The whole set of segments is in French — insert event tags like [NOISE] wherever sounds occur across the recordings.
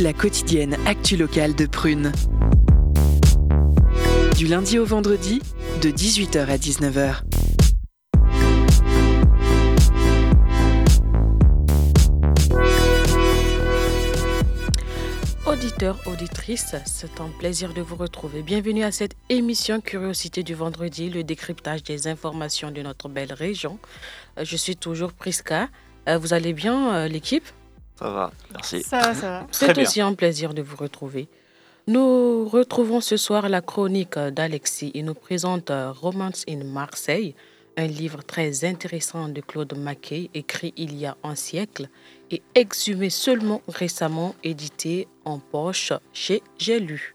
La quotidienne actu locale de Prune. Du lundi au vendredi, de 18h à 19h. Auditeurs, auditrices, c'est un plaisir de vous retrouver. Bienvenue à cette émission Curiosité du vendredi, le décryptage des informations de notre belle région. Euh, Je suis toujours Prisca. Euh, Vous allez bien, euh, l'équipe? Ça va, merci. Ça va, ça va. Très C'est aussi un plaisir de vous retrouver. Nous retrouvons ce soir la chronique d'Alexis. Il nous présente Romance in Marseille, un livre très intéressant de Claude Mackay, écrit il y a un siècle et exhumé seulement récemment, édité en poche chez J'ai lu.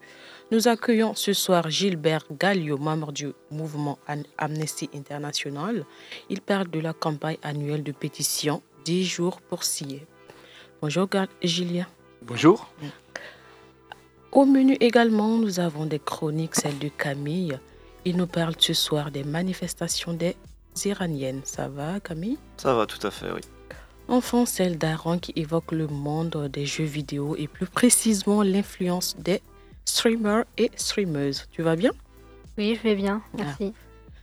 Nous accueillons ce soir Gilbert Gallio, membre du mouvement Amnesty International. Il parle de la campagne annuelle de pétition 10 jours pour scier. Bonjour Julien. Bonjour. Au menu également, nous avons des chroniques, celle de Camille. Il nous parle ce soir des manifestations des Iraniennes. Ça va, Camille? Ça va, tout à fait, oui. Enfin, celle d'Aaron qui évoque le monde des jeux vidéo et plus précisément l'influence des streamers et streameuses. Tu vas bien? Oui, je vais bien, merci.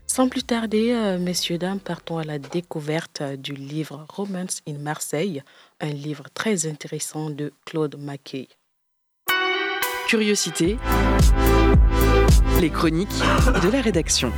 Sans plus tarder, euh, messieurs, dames, partons à la découverte euh, du livre Romance in Marseille, un livre très intéressant de Claude Mackay. Curiosité, les chroniques de la rédaction.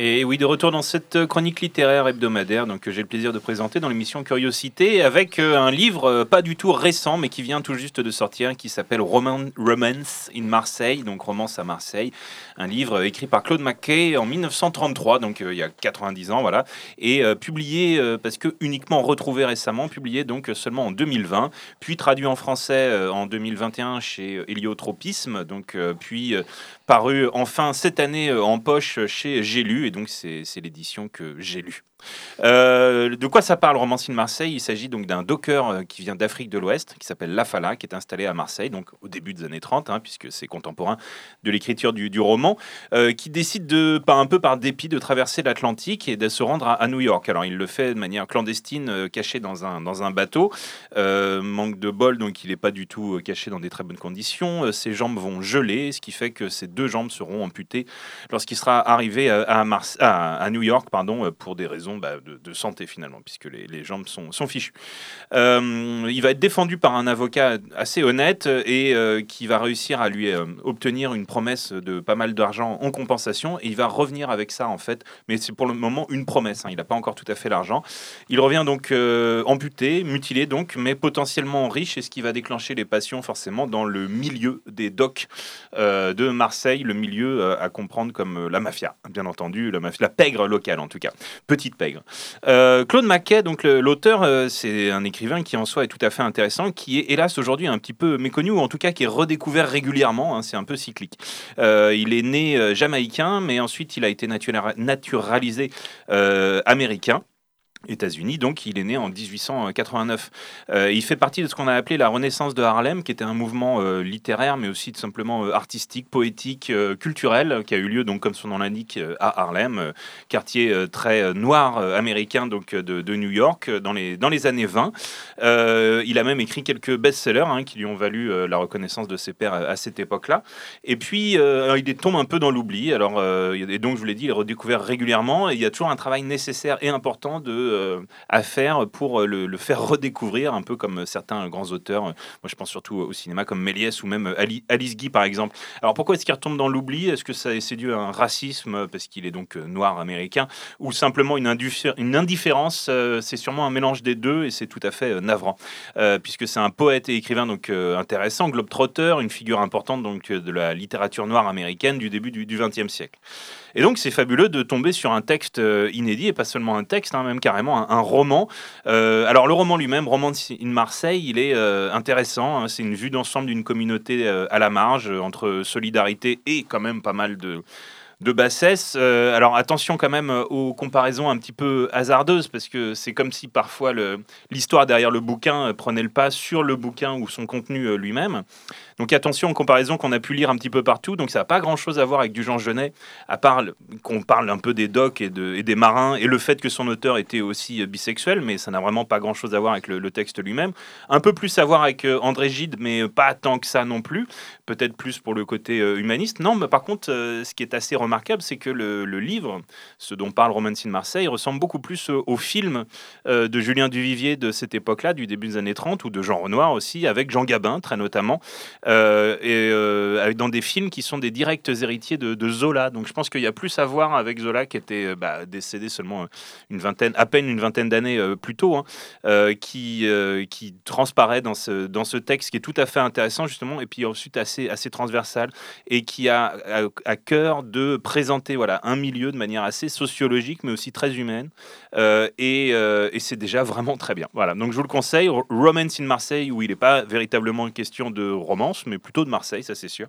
Et oui, de retour dans cette chronique littéraire hebdomadaire donc, que j'ai le plaisir de présenter dans l'émission Curiosité avec euh, un livre euh, pas du tout récent mais qui vient tout juste de sortir qui s'appelle Roman- Romance in Marseille, donc Romance à Marseille. Un livre écrit par Claude Mackay en 1933, donc euh, il y a 90 ans, voilà, et euh, publié euh, parce que uniquement retrouvé récemment, publié donc euh, seulement en 2020, puis traduit en français euh, en 2021 chez Héliotropisme, donc euh, puis euh, paru enfin cette année euh, en poche chez J'ai et donc c'est l'édition que j'ai lu. Euh, de quoi ça parle, Romancine Marseille? Il s'agit donc d'un docker euh, qui vient d'Afrique de l'Ouest, qui s'appelle Lafala, qui est installé à Marseille, donc au début des années 30, hein, puisque c'est contemporain de l'écriture du, roman, euh, qui décide de, un peu par dépit, de traverser l'Atlantique et de se rendre à, New York. Alors il le fait de manière clandestine, caché dans un, dans un bateau. Manque de bol, donc il n'est pas du tout caché dans des très bonnes conditions. Ses jambes vont geler, ce qui fait que ses deux jambes seront amputées lorsqu'il sera arrivé à, à New York pardon, pour des raisons bah, de, santé finalement, puisque les, jambes sont, fichues. Euh, il va être défendu par un avocat assez honnête et euh, qui va réussir à lui euh, obtenir une promesse de pas mal d'argent en compensation. Et il va revenir avec ça en fait, mais c'est pour le moment une promesse, hein, il n'a pas encore tout à fait l'argent. Il revient donc amputé, mutilé donc, mais potentiellement riche. Et ce qui va déclencher les passions forcément dans le milieu des docks de Marseille, le milieu à comprendre comme la mafia, bien entendu, la, la pègre locale en tout cas, petite Euh, Claude Mackay, donc l'auteur, euh, c'est un écrivain qui en soi est tout à fait intéressant, qui est hélas aujourd'hui un petit peu méconnu, ou en tout cas qui est redécouvert régulièrement, hein, c'est un peu cyclique. Euh, il est né jamaïcain, mais ensuite il a été natura- naturalisé américain. États-Unis, donc il est né en 1889. Euh, il fait partie de ce qu'on a appelé la Renaissance de Harlem, qui était un mouvement euh, littéraire, mais aussi tout simplement euh, artistique, poétique, culturel, qui a eu lieu, donc comme son nom l'indique, à Harlem, quartier très noir américain donc de, New York, dans les, dans les années 20. Euh, il a même écrit quelques best-sellers hein, qui lui ont valu la reconnaissance de ses pairs à, cette époque-là. Et puis, il tombe un peu dans l'oubli. Alors, et donc, je vous l'ai dit, il est redécouvert régulièrement. Il y a toujours un travail nécessaire et important de, euh, à faire pour euh, le, faire redécouvrir, un peu comme certains grands auteurs. Moi, je pense surtout au cinéma comme Méliès ou même Ali- Alice Guy, par exemple. Alors, pourquoi est-ce qu'il retombe dans l'oubli? Est-ce que c'est dû à un racisme parce qu'il est donc euh, noir américain ou simplement une, indifférence euh, C'est sûrement un mélange des deux et c'est tout à fait euh, navrant. Euh, puisque c'est un poète et écrivain donc euh, intéressant, globe-trotter, une figure importante donc euh, de la littérature noire américaine du début du XXe siècle. Et donc c'est fabuleux de tomber sur un texte euh, inédit et pas seulement un texte, hein, même carrément un, roman. Euh, alors le roman lui-même, Roman in Marseille, il est euh, intéressant. hein, c'est une vue d'ensemble d'une communauté à la marge entre solidarité et quand même pas mal de bassesse. Alors attention quand même aux comparaisons un petit peu hasardeuses parce que c'est comme si parfois l'histoire derrière le bouquin prenait le pas sur le bouquin ou son contenu lui-même. Donc attention en comparaison qu'on a pu lire un petit peu partout. Donc ça n'a pas grand-chose à voir avec du Jean Genet, à part qu'on parle un peu des docks et, de, et, des marins et le fait que son auteur était aussi bisexuel, mais ça n'a vraiment pas grand-chose à voir avec le, texte lui-même. Un peu plus à voir avec André Gide, mais pas tant que ça non plus. Peut-être plus pour le côté humaniste. Non, mais par contre, ce qui est assez remarquable, c'est que le, livre, ce dont parle Romance in Marseille, ressemble beaucoup plus au film de Julien Duvivier de cette époque-là, du début des années 30, ou de Jean Renoir aussi, avec Jean Gabin, très notamment, euh, et euh, dans des films qui sont des directs héritiers de, Zola. Donc je pense qu'il y a plus à voir avec Zola, qui était euh, bah, décédé seulement une vingtaine, à peine une vingtaine d'années plus tôt, hein, qui, qui transparaît dans ce, dans ce texte qui est tout à fait intéressant, justement, et puis ensuite assez, assez transversal, et qui a à, à cœur de présenter voilà, un milieu de manière assez sociologique, mais aussi très humaine. Et, et c'est déjà vraiment très bien. Voilà, donc je vous le conseille, Romance in Marseille, où il n'est pas véritablement une question de romance, mais plutôt de Marseille, ça c'est sûr.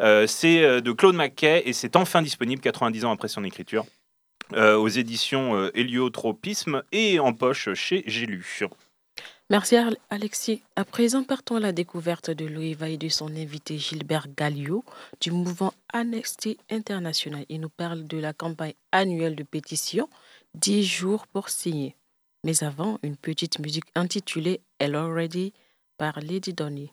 Euh, c'est euh, de Claude Mackay et c'est enfin disponible 90 ans après son écriture. Euh, aux éditions Héliotropisme et en poche chez J'ai Merci Alexis. À présent, partons à la découverte de Louis et de son invité Gilbert Gallio du mouvement Amnesty International. Il nous parle de la campagne annuelle de pétition 10 jours pour signer. Mais avant, une petite musique intitulée Elle Already par Lady Donny.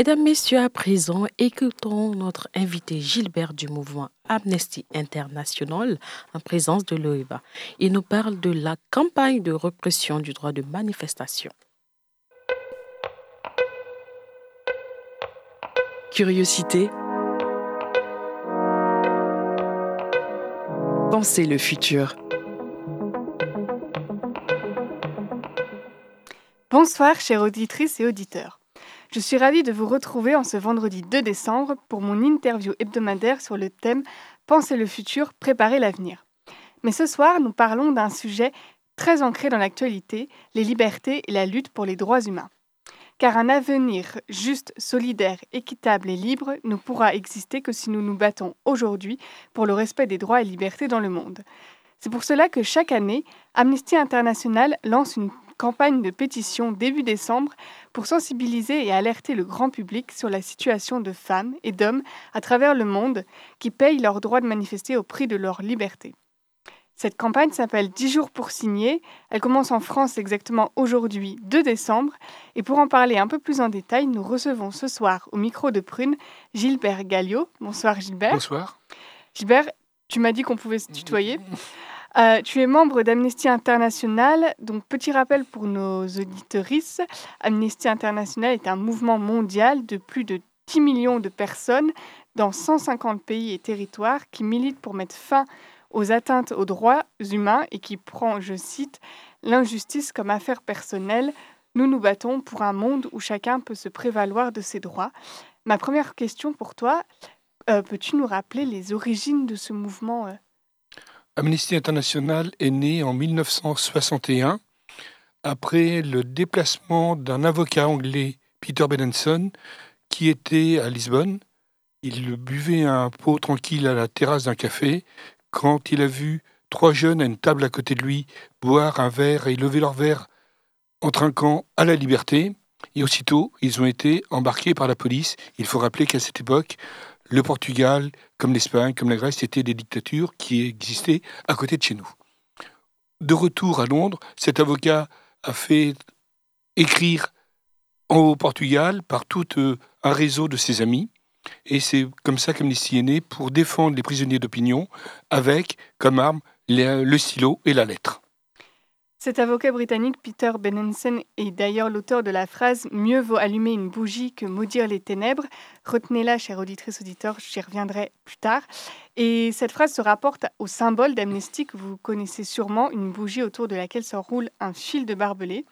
Mesdames, Messieurs, à présent, écoutons notre invité Gilbert du mouvement Amnesty International en présence de l'OEBA. Il nous parle de la campagne de répression du droit de manifestation. Curiosité. Pensez le futur. Bonsoir, chères auditrices et auditeurs. Je suis ravie de vous retrouver en ce vendredi 2 décembre pour mon interview hebdomadaire sur le thème Penser le futur, préparer l'avenir. Mais ce soir, nous parlons d'un sujet très ancré dans l'actualité, les libertés et la lutte pour les droits humains. Car un avenir juste, solidaire, équitable et libre ne pourra exister que si nous nous battons aujourd'hui pour le respect des droits et libertés dans le monde. C'est pour cela que chaque année, Amnesty International lance une campagne de pétition début décembre pour sensibiliser et alerter le grand public sur la situation de femmes et d'hommes à travers le monde qui payent leur droit de manifester au prix de leur liberté. Cette campagne s'appelle 10 jours pour signer. Elle commence en France exactement aujourd'hui, 2 décembre. Et pour en parler un peu plus en détail, nous recevons ce soir au micro de Prune Gilbert Galliot. Bonsoir Gilbert. Bonsoir. Gilbert, tu m'as dit qu'on pouvait se tutoyer. [LAUGHS] Euh, tu es membre d'Amnesty International. Donc, petit rappel pour nos auditorices, Amnesty International est un mouvement mondial de plus de 10 millions de personnes dans 150 pays et territoires qui milite pour mettre fin aux atteintes aux droits humains et qui prend, je cite, l'injustice comme affaire personnelle. Nous nous battons pour un monde où chacun peut se prévaloir de ses droits. Ma première question pour toi, euh, peux-tu nous rappeler les origines de ce mouvement euh, Amnesty International est né en 1961 après le déplacement d'un avocat anglais, Peter Benenson, qui était à Lisbonne. Il buvait un pot tranquille à la terrasse d'un café quand il a vu trois jeunes à une table à côté de lui boire un verre et lever leur verre en trinquant à la liberté. Et aussitôt, ils ont été embarqués par la police. Il faut rappeler qu'à cette époque, le Portugal, comme l'Espagne, comme la Grèce, étaient des dictatures qui existaient à côté de chez nous. De retour à Londres, cet avocat a fait écrire au Portugal par tout euh, un réseau de ses amis. Et c'est comme ça qu'Amnesty est né pour défendre les prisonniers d'opinion avec comme arme le stylo et la lettre. Cet avocat britannique, Peter Benenson, est d'ailleurs l'auteur de la phrase Mieux vaut allumer une bougie que maudire les ténèbres. Retenez-la, chère auditrice auditeur, j'y reviendrai plus tard. Et cette phrase se rapporte au symbole d'Amnesty que vous connaissez sûrement, une bougie autour de laquelle s'enroule un fil de barbelé.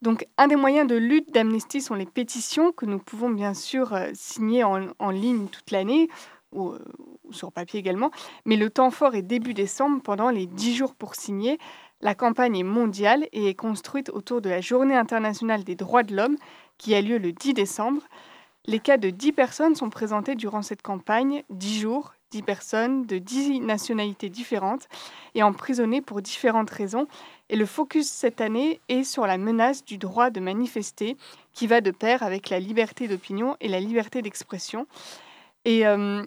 Donc, un des moyens de lutte d'Amnesty sont les pétitions que nous pouvons bien sûr euh, signer en, ligne toute l'année ou, euh, ou, sur papier également. Mais le temps fort est début décembre pendant les 10 jours pour signer la campagne est mondiale et est construite autour de la Journée internationale des droits de l'homme qui a lieu le 10 décembre. Les cas de 10 personnes sont présentés durant cette campagne, 10 jours, 10 personnes de 10 nationalités différentes et emprisonnées pour différentes raisons. Et le focus cette année est sur la menace du droit de manifester qui va de pair avec la liberté d'opinion et la liberté d'expression. Euh,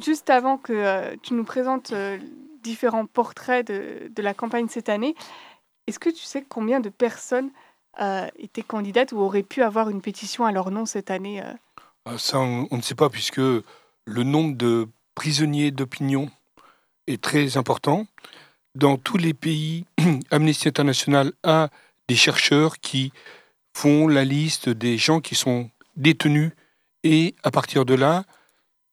juste avant que euh, tu nous présentes euh, différents portraits de, la campagne cette année. Est-ce que tu sais combien de personnes euh, étaient candidates ou auraient pu avoir une pétition à leur nom cette année ah, Ça, on, ne sait pas, puisque le nombre de prisonniers d'opinion est très important. Dans tous les pays, [CLEARS THROAT] Amnesty International a des chercheurs qui font la liste des gens qui sont détenus et à partir de là,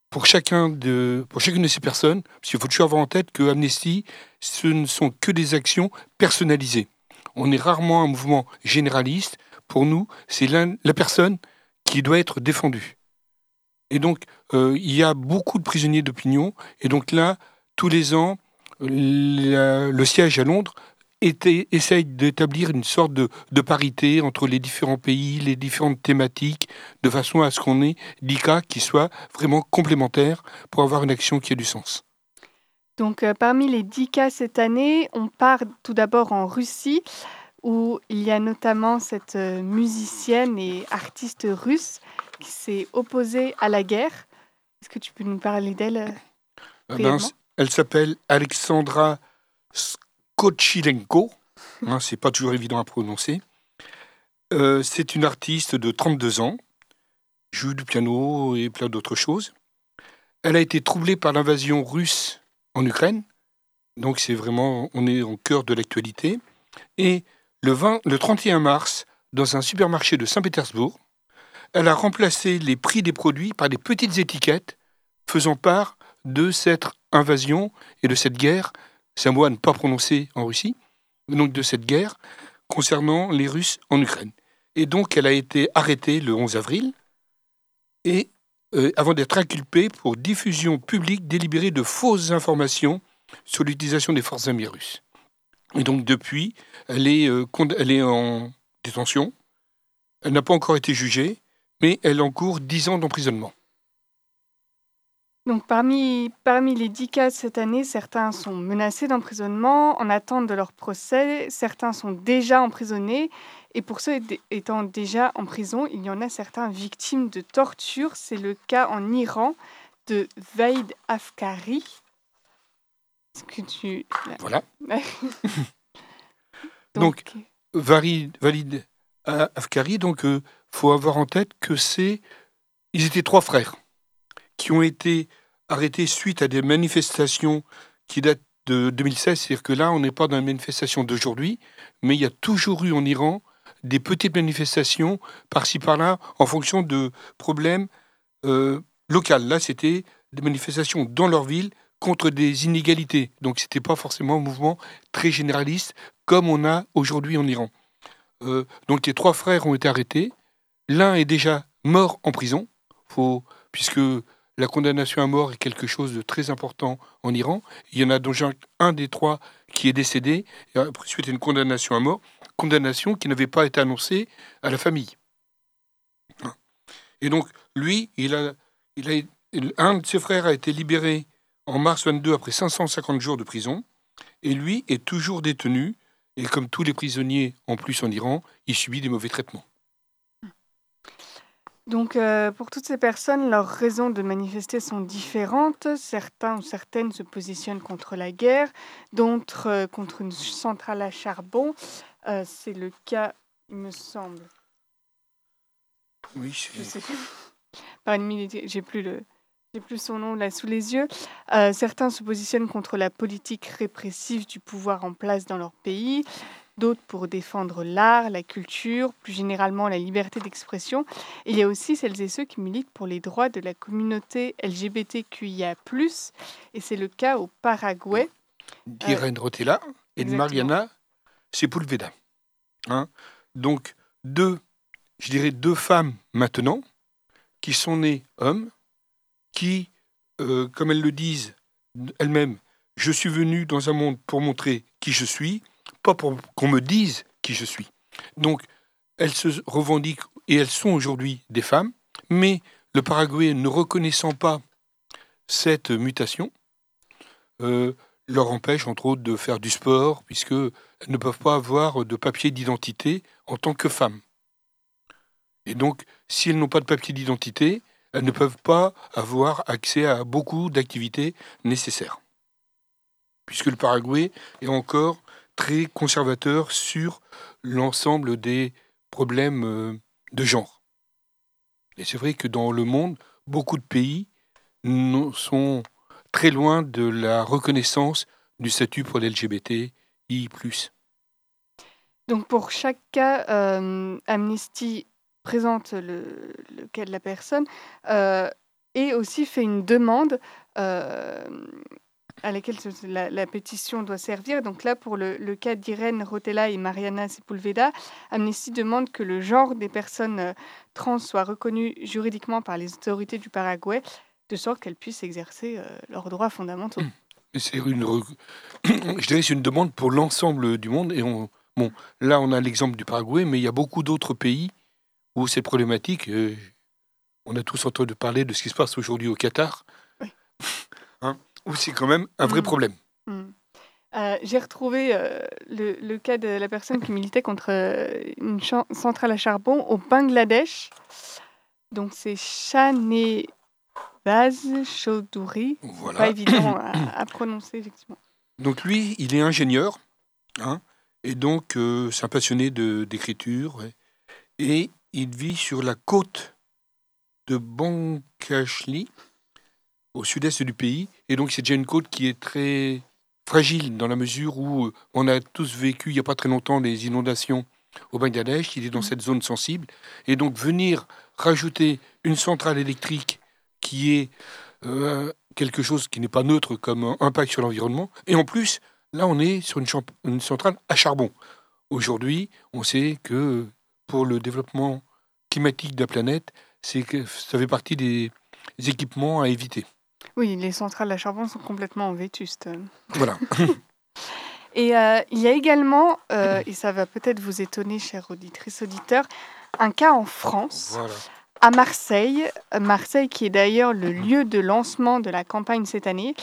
pour, chacune de ces personnes, parce qu'il faut toujours avoir en tête que Amnesty, ce ne sont que des actions personnalisées. On est rarement un mouvement généraliste. Pour nous, c'est la personne qui doit être défendue. Et donc, euh, il y a beaucoup de prisonniers d'opinion. Et donc là, tous les ans, le siège à Londres essaye d'établir une sorte de, parité entre les différents pays, les différentes thématiques, de façon à ce qu'on ait cas qui soient vraiment complémentaires pour avoir une action qui a du sens. Donc euh, parmi les 10 cas cette année, on part tout d'abord en Russie, où il y a notamment cette euh, musicienne et artiste russe qui s'est opposée à la guerre. Est-ce que tu peux nous parler d'elle euh, eh ben, Elle s'appelle Alexandra Kochilenko, hein, c'est pas toujours évident à prononcer. Euh, c'est une artiste de 32 ans joue du piano et plein d'autres choses. Elle a été troublée par l'invasion russe en Ukraine. Donc c'est vraiment, on est au cœur de l'actualité. Et le, 20, le 31 mars, dans un supermarché de Saint-Pétersbourg, elle a remplacé les prix des produits par des petites étiquettes faisant part de cette invasion et de cette guerre, c'est un mot à ne pas prononcer en Russie, donc de cette guerre concernant les Russes en Ukraine. Et donc elle a été arrêtée le 11 avril, et euh, avant d'être inculpée pour diffusion publique délibérée de fausses informations sur l'utilisation des forces armées russes. Et donc depuis, elle est, euh, elle est en détention, elle n'a pas encore été jugée, mais elle encourt 10 ans d'emprisonnement. Donc parmi, parmi les 10 cas cette année, certains sont menacés d'emprisonnement en attente de leur procès, certains sont déjà emprisonnés, et pour ceux étant déjà en prison, il y en a certains victimes de torture. C'est le cas en Iran de Vaid Afkari. Est-ce que tu... Voilà. [LAUGHS] donc, Valid, Valid Afkari, donc euh, faut avoir en tête que c'est, ils étaient trois frères qui ont été arrêtés suite à des manifestations qui datent de 2016. C'est-à-dire que là, on n'est pas dans une manifestation d'aujourd'hui, mais il y a toujours eu en Iran des petites manifestations par-ci par-là en fonction de problèmes euh, locaux. Là, c'était des manifestations dans leur ville contre des inégalités. Donc, ce n'était pas forcément un mouvement très généraliste comme on a aujourd'hui en Iran. Euh, donc, les trois frères ont été arrêtés. L'un est déjà mort en prison, puisque la condamnation à mort est quelque chose de très important en Iran. Il y en a donc un des trois qui est décédé, suite à une condamnation à mort, condamnation qui n'avait pas été annoncée à la famille. Et donc, lui, il a, il a, un de ses frères a été libéré en mars 22 après 550 jours de prison, et lui est toujours détenu, et comme tous les prisonniers en plus en Iran, il subit des mauvais traitements. Donc, euh, pour toutes ces personnes, leurs raisons de manifester sont différentes. Certains ou certaines se positionnent contre la guerre, d'autres euh, contre une centrale à charbon. Euh, c'est le cas, il me semble. Oui, je sais. Par une j'ai plus le, j'ai plus son nom là sous les yeux. certains se positionnent contre la politique répressive du pouvoir en place dans leur pays d'autres pour défendre l'art, la culture, plus généralement la liberté d'expression. Il y a aussi celles et ceux qui militent pour les droits de la communauté LGBTQIA+, et c'est le cas au Paraguay. D'Irène euh, Rotella et de Mariana Sepulveda. Hein Donc, deux, je dirais deux femmes maintenant, qui sont nées hommes, qui, euh, comme elles le disent elles-mêmes, je suis venu dans un monde pour montrer qui je suis, pas pour qu'on me dise qui je suis. Donc, elles se revendiquent et elles sont aujourd'hui des femmes, mais le Paraguay ne reconnaissant pas cette mutation, euh, leur empêche entre autres de faire du sport, puisqu'elles ne peuvent pas avoir de papier d'identité en tant que femmes. Et donc, si elles n'ont pas de papier d'identité, elles ne peuvent pas avoir accès à beaucoup d'activités nécessaires. Puisque le Paraguay est encore très conservateur sur l'ensemble des problèmes euh, de genre. Et c'est vrai que dans le monde, beaucoup de pays sont très loin de la reconnaissance du statut pour l'LGBTI. Donc pour chaque cas, euh, Amnesty présente le, cas de la personne euh, et aussi fait une demande à laquelle la, pétition doit servir. Donc là, pour le, cas d'Irène Rotella et Mariana Sepulveda, Amnesty demande que le genre des personnes euh, trans soit reconnu juridiquement par les autorités du Paraguay, de sorte qu'elles puissent exercer euh, leurs droits fondamentaux. C'est une, [COUGHS] je dirais, c'est une demande pour l'ensemble du monde. Et on, bon, là, on a l'exemple du Paraguay, mais il y a beaucoup d'autres pays où c'est problématique. Euh, on a tous entendu parler de ce qui se passe aujourd'hui au Qatar. Oui. Hein? Ou c'est quand même un vrai mm. problème. Mm. Euh, j'ai retrouvé euh, le, cas de la personne qui militait contre euh, une centrale à charbon au Bangladesh. Donc c'est Baz Chowdhury. Voilà. Pas évident [CLEARS THROAT] à, prononcer, effectivement. Donc lui, il est ingénieur, hein, et donc c'est un passionné d'écriture, et il vit sur la côte de Bankashli, au sud-est du pays. Et donc, c'est déjà une côte qui est très fragile dans la mesure où euh, on a tous vécu il n'y a pas très longtemps des inondations au Bangladesh, qui est dans cette zone sensible. Et donc, venir rajouter une centrale électrique qui est euh, quelque chose qui n'est pas neutre comme impact sur l'environnement. Et en plus, là, on est sur une, une centrale à charbon. Aujourd'hui, on sait que pour le développement climatique de la planète, c'est que ça fait partie des équipements à éviter. Oui, les centrales à charbon sont complètement vétustes. Voilà. [LAUGHS] et euh, il y a également, euh, et ça va peut-être vous étonner, chers auditrices, auditeurs, un cas en France. À Marseille, Marseille qui est d'ailleurs le lieu de lancement de la campagne cette année.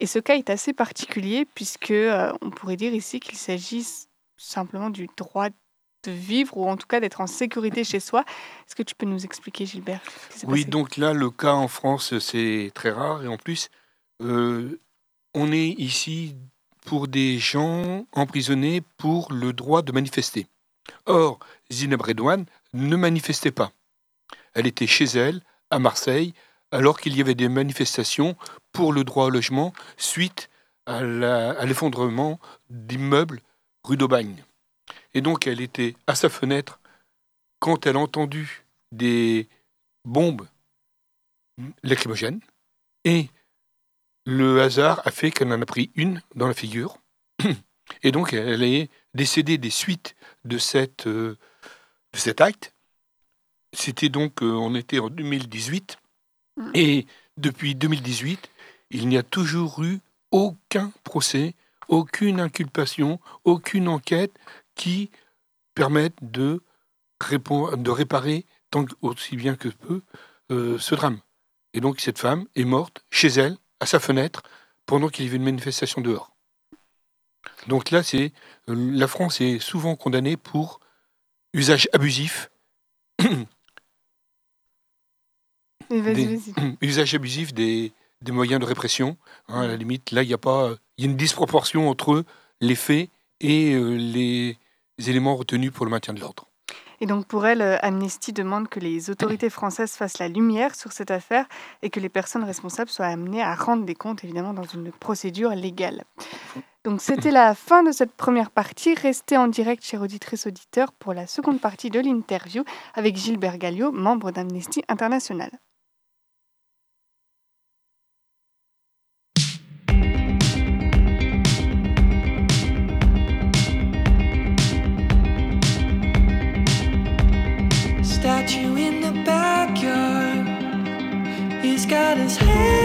Et ce cas est assez particulier puisque euh, on pourrait dire ici qu'il s'agit simplement du droit de vivre ou en tout cas d'être en sécurité chez soi. Est-ce que tu peux nous expliquer, Gilbert Oui, donc là, le cas en France, c'est très rare et en plus, euh, on est ici pour des gens emprisonnés pour le droit de manifester. Or, Zineb Redouane ne manifestait pas. Elle était chez elle, à Marseille, alors qu'il y avait des manifestations pour le droit au logement suite à l'effondrement d'immeubles rue d'Aubagne. Et donc elle était à sa fenêtre quand elle a entendu des bombes lacrymogènes et le hasard a fait qu'elle en a pris une dans la figure. Et donc elle est décédée des suites de, euh, cet acte. C'était donc, euh, on était en 2018. Et depuis 2018, il n'y a toujours eu aucun procès, aucune inculpation, aucune enquête qui permettent de, de réparer tant aussi bien que peu euh, ce drame. Et donc cette femme est morte chez elle, à sa fenêtre, pendant qu'il y avait une manifestation dehors. Donc là, c'est euh, la France est souvent condamnée pour usage abusif. [CLEARS THROAT] usage abusif des, des, moyens de répression. Hein, à la limite, là, il y a pas, il y a une disproportion entre les faits et euh, les éléments retenus pour le maintien de l'ordre. Et donc pour elle, euh, Amnesty demande que les autorités françaises fassent la lumière sur cette affaire et que les personnes responsables soient amenées à rendre des comptes, évidemment, dans une procédure légale. Donc c'était la fin de cette première partie. Restez en direct, chers auditrices auditeurs, pour la seconde partie de l'interview avec Gilbert Gallio, membre d'Amnesty International. He's got his head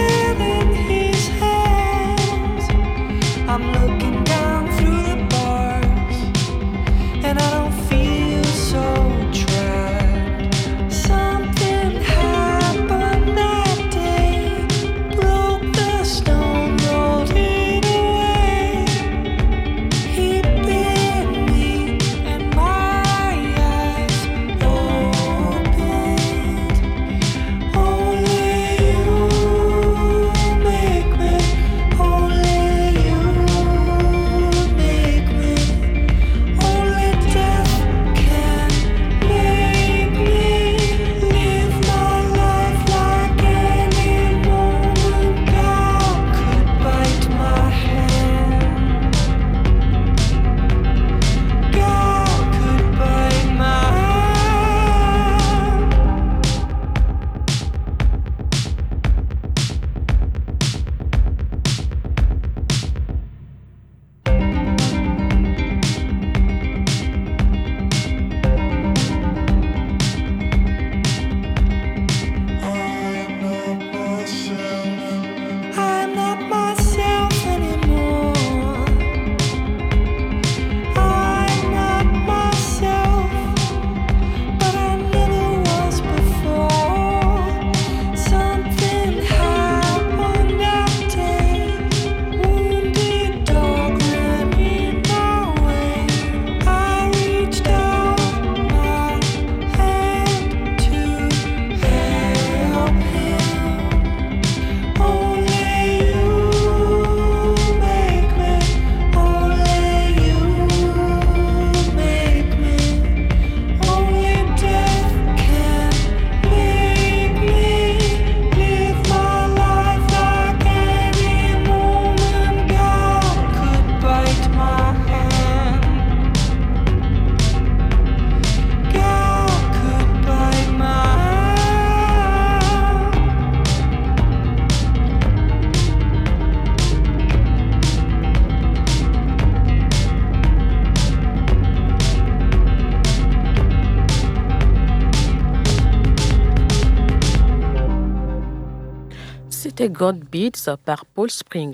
C'était God Beats par Paul Spring.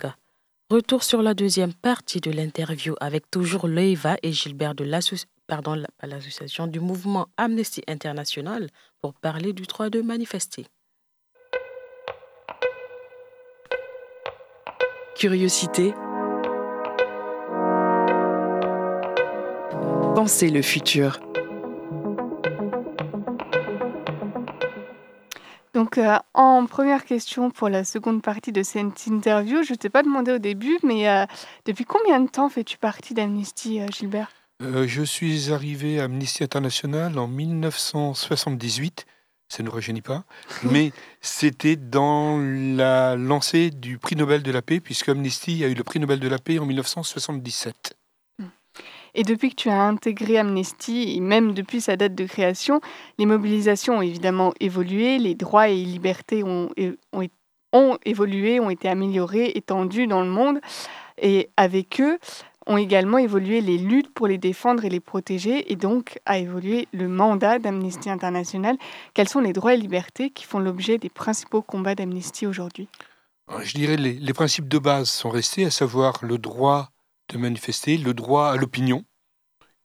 Retour sur la deuxième partie de l'interview avec toujours Leiva et Gilbert de l'association du mouvement Amnesty International pour parler du droit de manifester. Curiosité. Pensez le futur. Donc, euh, en première question pour la seconde partie de cette interview, je ne t'ai pas demandé au début, mais euh, depuis combien de temps fais-tu partie d'Amnesty, euh, Gilbert? Je suis arrivé à Amnesty International en 1978. Ça ne nous rajeunit pas, [LAUGHS] mais c'était dans la lancée du prix Nobel de la paix, puisque Amnesty a eu le prix Nobel de la paix en 1977. Et depuis que tu as intégré Amnesty, et même depuis sa date de création, les mobilisations ont évidemment évolué, les droits et libertés ont, ont, ont évolué, ont été améliorés, étendus dans le monde. Et avec eux, ont également évolué les luttes pour les défendre et les protéger, et donc a évolué le mandat d'Amnesty International. Quels sont les droits et libertés qui font l'objet des principaux combats d'Amnesty aujourd'hui? Je dirais les, les principes de base sont restés, à savoir le droit de manifester, le droit à l'opinion,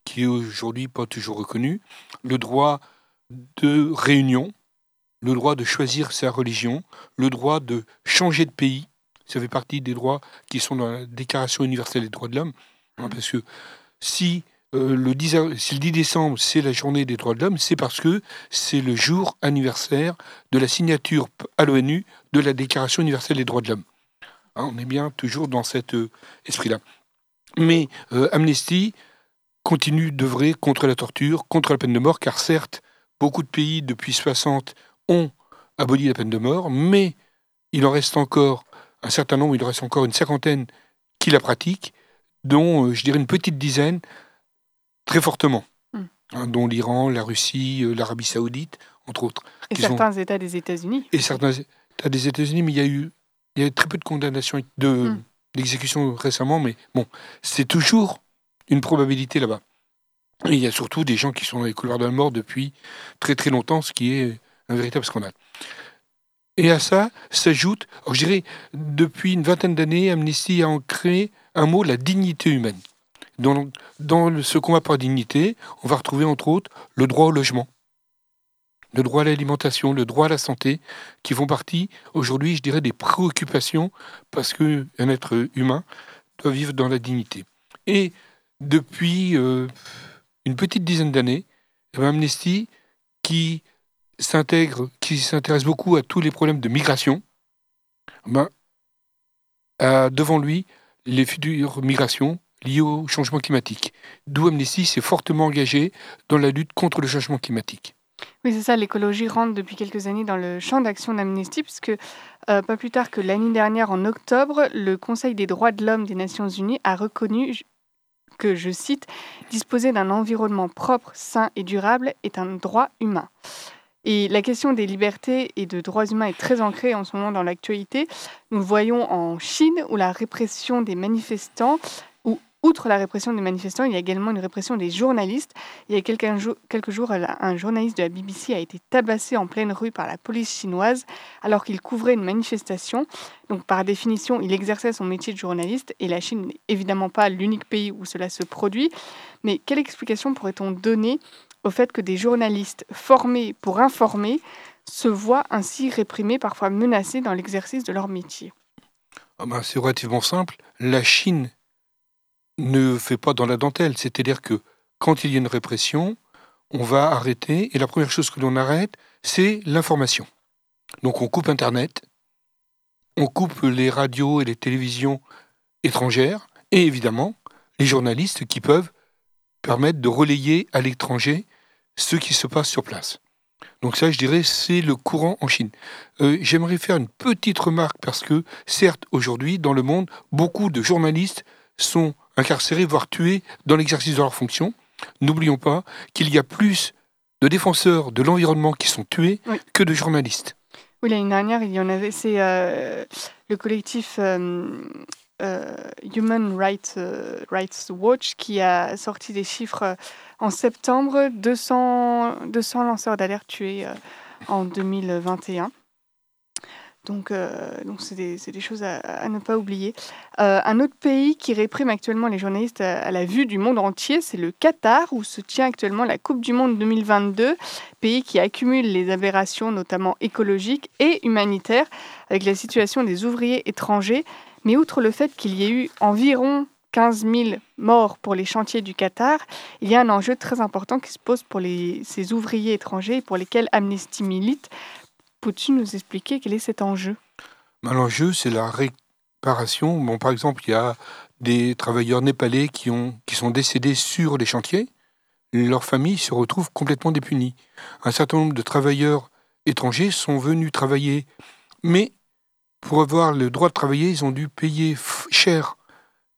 qui est aujourd'hui pas toujours reconnu, le droit de réunion, le droit de choisir sa religion, le droit de changer de pays. Ça fait partie des droits qui sont dans la Déclaration universelle des droits de l'homme. Hein, parce que si, euh, le 10, si le 10 décembre, c'est la journée des droits de l'homme, c'est parce que c'est le jour anniversaire de la signature à l'ONU de la Déclaration universelle des droits de l'homme. Hein, on est bien toujours dans cet euh, esprit-là. Mais euh, Amnesty continue d'œuvrer contre la torture, contre la peine de mort, car certes, beaucoup de pays depuis 60 ont aboli la peine de mort, mais il en reste encore un certain nombre, il en reste encore une cinquantaine qui la pratiquent, dont euh, je dirais une petite dizaine très fortement, hmm. hein, dont l'Iran, la Russie, euh, l'Arabie saoudite, entre autres. Et certains États des États-Unis. Et certains États des États-Unis, mais il y a eu il y a très peu de condamnations de, hmm l'exécution récemment, mais bon, c'est toujours une probabilité là-bas. il y a surtout des gens qui sont dans les couloirs de la mort depuis très très longtemps, ce qui est un véritable scandale. Et à ça s'ajoute, je dirais, depuis une vingtaine d'années, Amnesty a ancré un mot, la dignité humaine. Dans, dans ce combat pour la dignité, on va retrouver entre autres le droit au logement le droit à l'alimentation, le droit à la santé, qui font partie aujourd'hui, je dirais, des préoccupations parce qu'un être humain doit vivre dans la dignité. Et depuis euh, une petite dizaine d'années, eh ben, Amnesty, qui s'intègre, qui s'intéresse beaucoup à tous les problèmes de migration, ben, a devant lui les futures migrations liées au changement climatique. D'où Amnesty s'est fortement engagé dans la lutte contre le changement climatique. Oui, c'est ça, l'écologie rentre depuis quelques années dans le champ d'action d'Amnesty, puisque euh, pas plus tard que l'année dernière, en octobre, le Conseil des droits de l'homme des Nations Unies a reconnu que, je cite, disposer d'un environnement propre, sain et durable est un droit humain. Et la question des libertés et de droits humains est très ancrée en ce moment dans l'actualité. Nous voyons en Chine, où la répression des manifestants Outre la répression des manifestants, il y a également une répression des journalistes. Il y a quelques, jours, un journaliste de la BBC a été tabassé en pleine rue par la police chinoise alors qu'il couvrait une manifestation. Donc par définition, il exerçait son métier de journaliste et la Chine n'est évidemment pas l'unique pays où cela se produit. Mais quelle explication pourrait-on donner au fait que des journalistes formés pour informer se voient ainsi réprimés, parfois menacés dans l'exercice de leur métier? Ah ben, C'est relativement simple. La Chine ne fait pas dans la dentelle. C'est-à-dire que quand il y a une répression, on va arrêter, et la première chose que l'on arrête, c'est l'information. Donc on coupe Internet, on coupe les radios et les télévisions étrangères, et évidemment les journalistes qui peuvent permettre de relayer à l'étranger ce qui se passe sur place. Donc ça, je dirais, c'est le courant en Chine. Euh, j'aimerais faire une petite remarque parce que, certes, aujourd'hui, dans le monde, beaucoup de journalistes sont incarcérés, voire tués dans l'exercice de leurs fonctions. N'oublions pas qu'il y a plus de défenseurs de l'environnement qui sont tués que de journalistes. Oui, l'année dernière, il y en avait. C'est euh, le collectif euh, euh, Human Rights, Rights, Watch qui a sorti des chiffres en septembre 200, 200 lanceurs d'alerte tués en 2021. Donc, euh, donc c'est des, choses à, ne pas oublier. Euh, un autre pays qui réprime actuellement les journalistes à, la vue du monde entier, c'est le Qatar, où se tient actuellement la Coupe du Monde 2022, pays qui accumule les aberrations, notamment écologiques et humanitaires, avec la situation des ouvriers étrangers. Mais outre le fait qu'il y ait eu environ 15 000 morts pour les chantiers du Qatar, il y a un enjeu très important qui se pose pour ces ouvriers étrangers pour lesquels Amnesty milite. Peux-tu nous expliquer quel est cet enjeu? Ben, L'enjeu, c'est la réparation. Bon, par exemple, il y a des travailleurs népalais qui, ont, qui sont décédés sur les chantiers. Leurs familles se retrouvent complètement dépunies. Un certain nombre de travailleurs étrangers sont venus travailler, mais pour avoir le droit de travailler, ils ont dû payer cher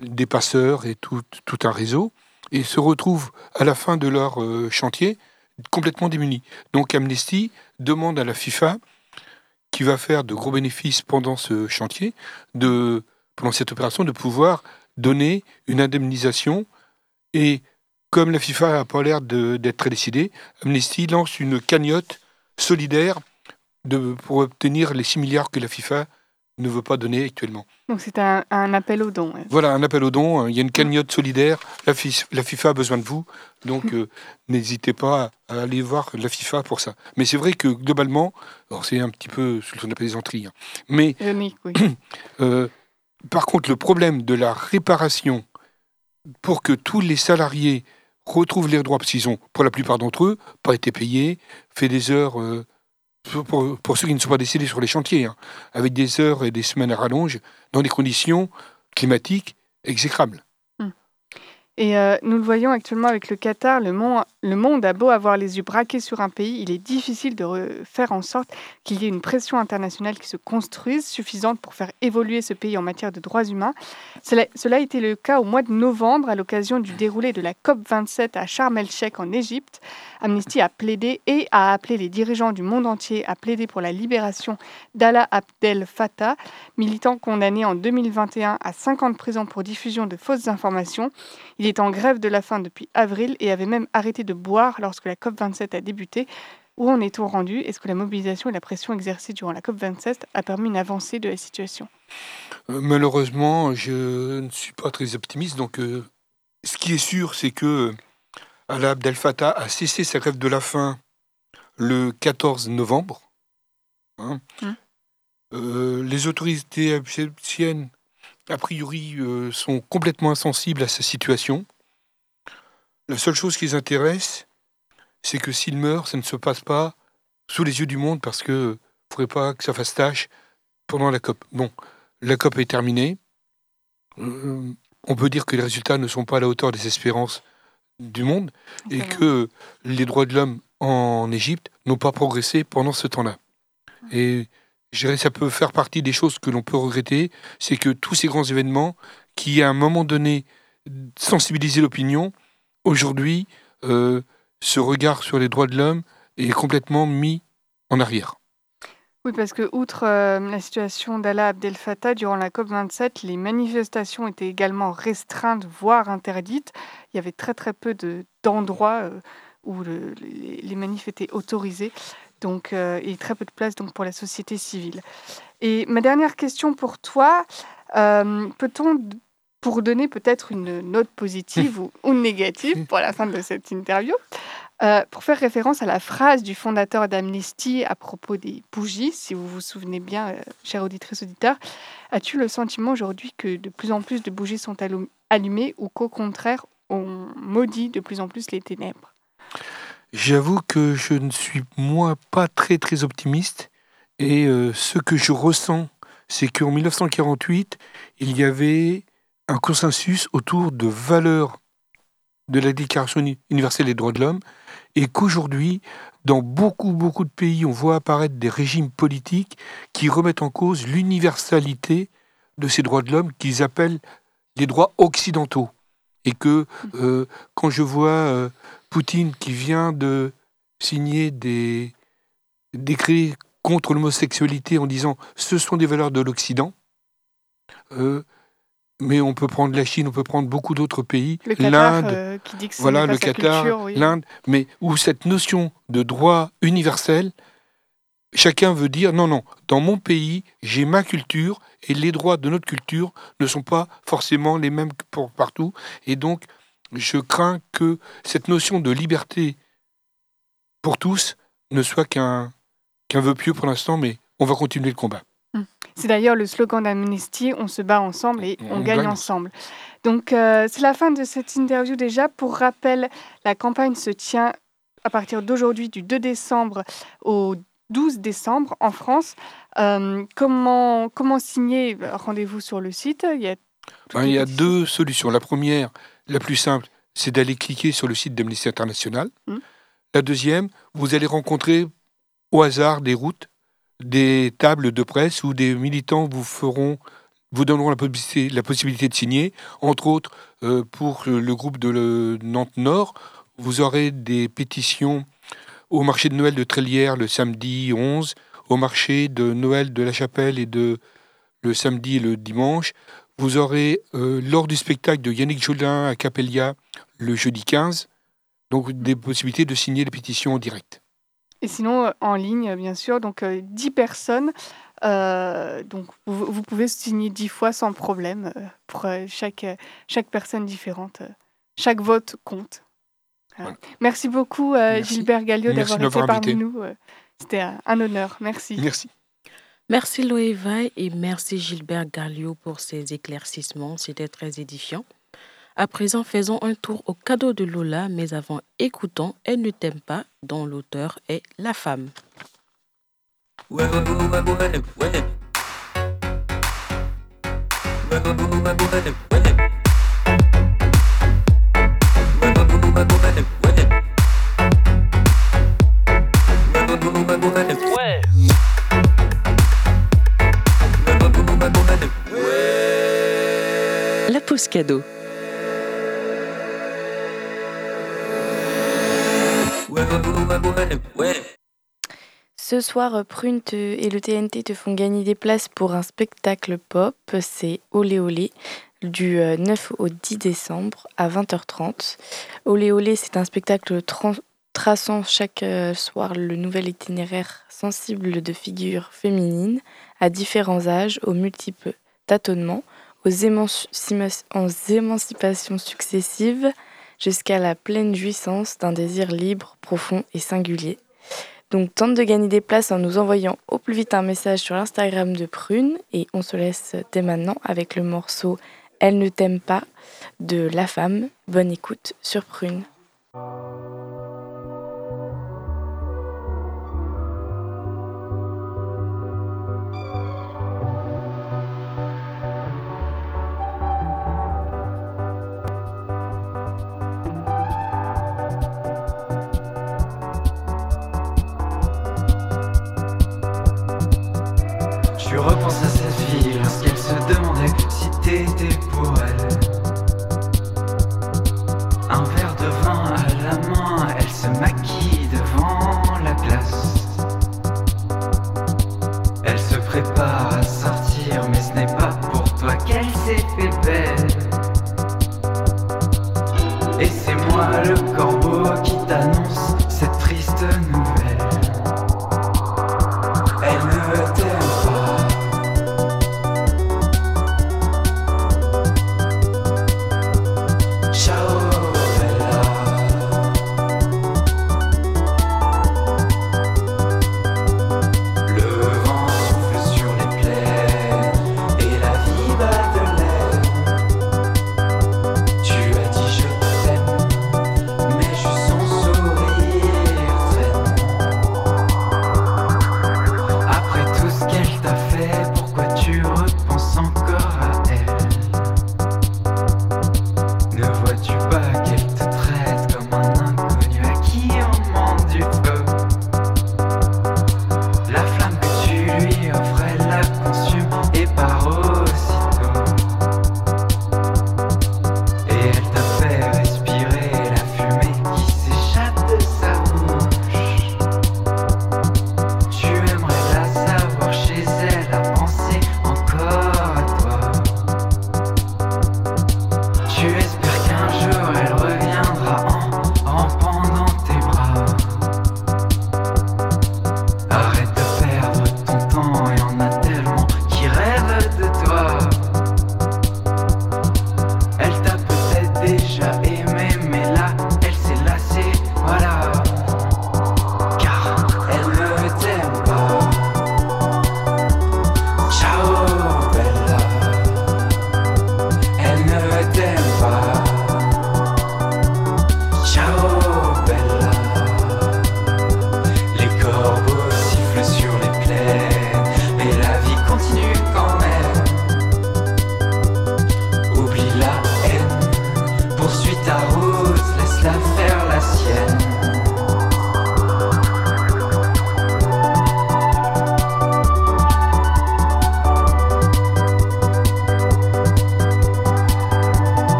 des passeurs et tout, tout un réseau, et se retrouvent à la fin de leur euh, chantier complètement démunis. Donc Amnesty demande à la FIFA, qui va faire de gros bénéfices pendant ce chantier, de, pendant cette opération, de pouvoir donner une indemnisation. Et comme la FIFA n'a pas l'air d'être très décidée, Amnesty lance une cagnotte solidaire pour obtenir les 6 milliards que la FIFA ne veut pas donner actuellement. Donc c'est un, un appel aux dons. Voilà, un appel aux dons, hein. il y a une cagnotte solidaire, la, la FIFA a besoin de vous, donc euh, n'hésitez pas à aller voir la FIFA pour ça. Mais c'est vrai que globalement, alors c'est un petit peu ce qu'on appelle les entrées, hein. mais oui. [CLEARS THROAT] euh, par contre, le problème de la réparation pour que tous les salariés retrouvent leurs droits, parce qu'ils ont, pour la plupart d'entre eux, pas été payés, fait des heures, euh, pour, ceux qui ne sont pas décédés sur les chantiers, hein, avec des heures et des semaines à rallonge, dans des conditions climatiques exécrables. Et euh, nous le voyons actuellement avec le Qatar, le, mon- le monde a beau avoir les yeux braqués sur un pays, il est difficile de re- faire en sorte qu'il y ait une pression internationale qui se construise suffisante pour faire évoluer ce pays en matière de droits humains. Cela, a été le cas au mois de novembre à l'occasion du déroulé de la COP27 à Sharm el-Sheikh en Égypte. Amnesty a plaidé et a appelé les dirigeants du monde entier à plaider pour la libération d'Allah Abdel Fattah, militant condamné en 2021 à 5 ans de prison pour diffusion de fausses informations. Il est en grève de la faim depuis avril et avait même arrêté de boire lorsque la COP27 a débuté. Où en est-on rendu? Est-ce que la mobilisation et la pression exercée durant la COP27 a permis une avancée de la situation? Euh, malheureusement, je ne suis pas très optimiste, donc euh, ce qui est sûr, c'est que Alaa Abdel Fattah a cessé sa grève de la faim le 14 novembre. Hein. Hum. Euh, les autorités égyptiennes, a priori, euh, sont complètement insensibles à sa situation. La seule chose qui les intéresse, c'est que s'il meurt, ça ne se passe pas sous les yeux du monde parce que ne faudrait pas que ça fasse tâche pendant la COP. Bon, la COP est terminée. Euh, on peut dire que les résultats ne sont pas à la hauteur des espérances du monde et que les droits de l'homme en Égypte n'ont pas progressé pendant ce temps-là. Et je dirais que ça peut faire partie des choses que l'on peut regretter, c'est que tous ces grands événements qui, à un moment donné, sensibilisaient l'opinion, aujourd'hui, euh, ce regard sur les droits de l'homme est complètement mis en arrière. Oui, parce que outre euh, la situation d'Allah Abdel Fattah, durant la COP27, les manifestations étaient également restreintes, voire interdites. Il y avait très très peu de- d'endroits euh, où le- les, les manifs étaient autorisés, donc, euh, et très peu de place donc, pour la société civile. Et ma dernière question pour toi, peut-on, pour donner peut-être une note positive ou, ou négative pour la fin de cette interview, euh, pour faire référence à la phrase du fondateur d'Amnesty à propos des bougies, si vous vous souvenez bien, euh, chère auditrice auditeur, as-tu le sentiment aujourd'hui que de plus en plus de bougies sont allu- allumées ou qu'au contraire, on maudit de plus en plus les ténèbres? J'avoue que je ne suis moi pas très très optimiste et euh, ce que je ressens, c'est qu'en 1948, il y avait un consensus autour de valeurs de la Déclaration uni- universelle des droits de l'homme et qu'aujourd'hui, dans beaucoup beaucoup de pays, on voit apparaître des régimes politiques qui remettent en cause l'universalité de ces droits de l'homme qu'ils appellent les droits occidentaux et que euh, quand je vois euh, Poutine qui vient de signer des décrets contre l'homosexualité en disant ce sont des valeurs de l'Occident. Euh, mais on peut prendre la Chine, on peut prendre beaucoup d'autres pays, l'Inde, euh, voilà le Qatar, oui. l'Inde, mais où cette notion de droit universel chacun veut dire non, non, dans mon pays, j'ai ma culture et les droits de notre culture ne sont pas forcément les mêmes pour partout. Et donc, je crains que cette notion de liberté pour tous ne soit qu'un qu'un vœu pieux pour l'instant, mais on va continuer le combat. C'est d'ailleurs le slogan d'Amnesty, on se bat ensemble et on, gagne, ensemble. Donc euh, c'est la fin de cette interview déjà. Pour rappel, la campagne se tient à partir d'aujourd'hui du 2 décembre au 12 décembre en France. Euh, comment, comment signer Rendez-vous sur le site? Il y a, ben, il y a deux solutions. La première, la plus simple, c'est d'aller cliquer sur le site d'Amnesty International. Hum. La deuxième, vous allez rencontrer au hasard des routes, des tables de presse où des militants vous feront vous donneront la possibilité, de signer. Entre autres, euh, pour le groupe de Nantes Nord, vous aurez des pétitions au marché de Noël de Trélière le samedi 11, au marché de Noël de la Chapelle et de le samedi et le dimanche. Vous aurez euh, lors du spectacle de Yannick Jolin à Capellia le jeudi 15, donc des possibilités de signer les pétitions en direct. Et sinon, euh, en ligne, bien sûr, donc 10 personnes. donc, vous, vous, pouvez signer 10 fois sans problème pour chaque, chaque personne différente. Chaque vote compte. Merci beaucoup, euh, Gilbert Gallio, d'avoir été parmi nous. Euh, c'était un honneur. Merci. Merci. Merci Loéva et merci Gilbert Gallio pour ces éclaircissements. C'était très édifiant. À présent, faisons un tour au cadeau de Lola, mais avant, écoutons Elle ne t'aime pas, dont l'auteur est la femme. La pause cadeau. Ce soir, Prune et le TNT te font gagner des places pour un spectacle pop. C'est Olé Olé du 9 euh, au 10 décembre à 20h30. Olé Olé, c'est un spectacle traçant chaque euh, soir le nouvel itinéraire sensible de figures féminines à différents âges, aux multiples tâtonnements, aux, émancipations successives, jusqu'à la pleine jouissance d'un désir libre, profond et singulier. Donc tente de gagner des places en nous envoyant au plus vite un message sur l'Instagram de Prune et on se laisse dès maintenant avec le morceau Elle ne t'aime pas de La Femme. Bonne écoute sur Prune. à cette fille lorsqu'elle se demandait si t'étais pour elle. Un verre de vin à la main, elle se maquille devant la glace. Elle se prépare à sortir, mais ce n'est pas pour toi qu'elle s'est fait belle.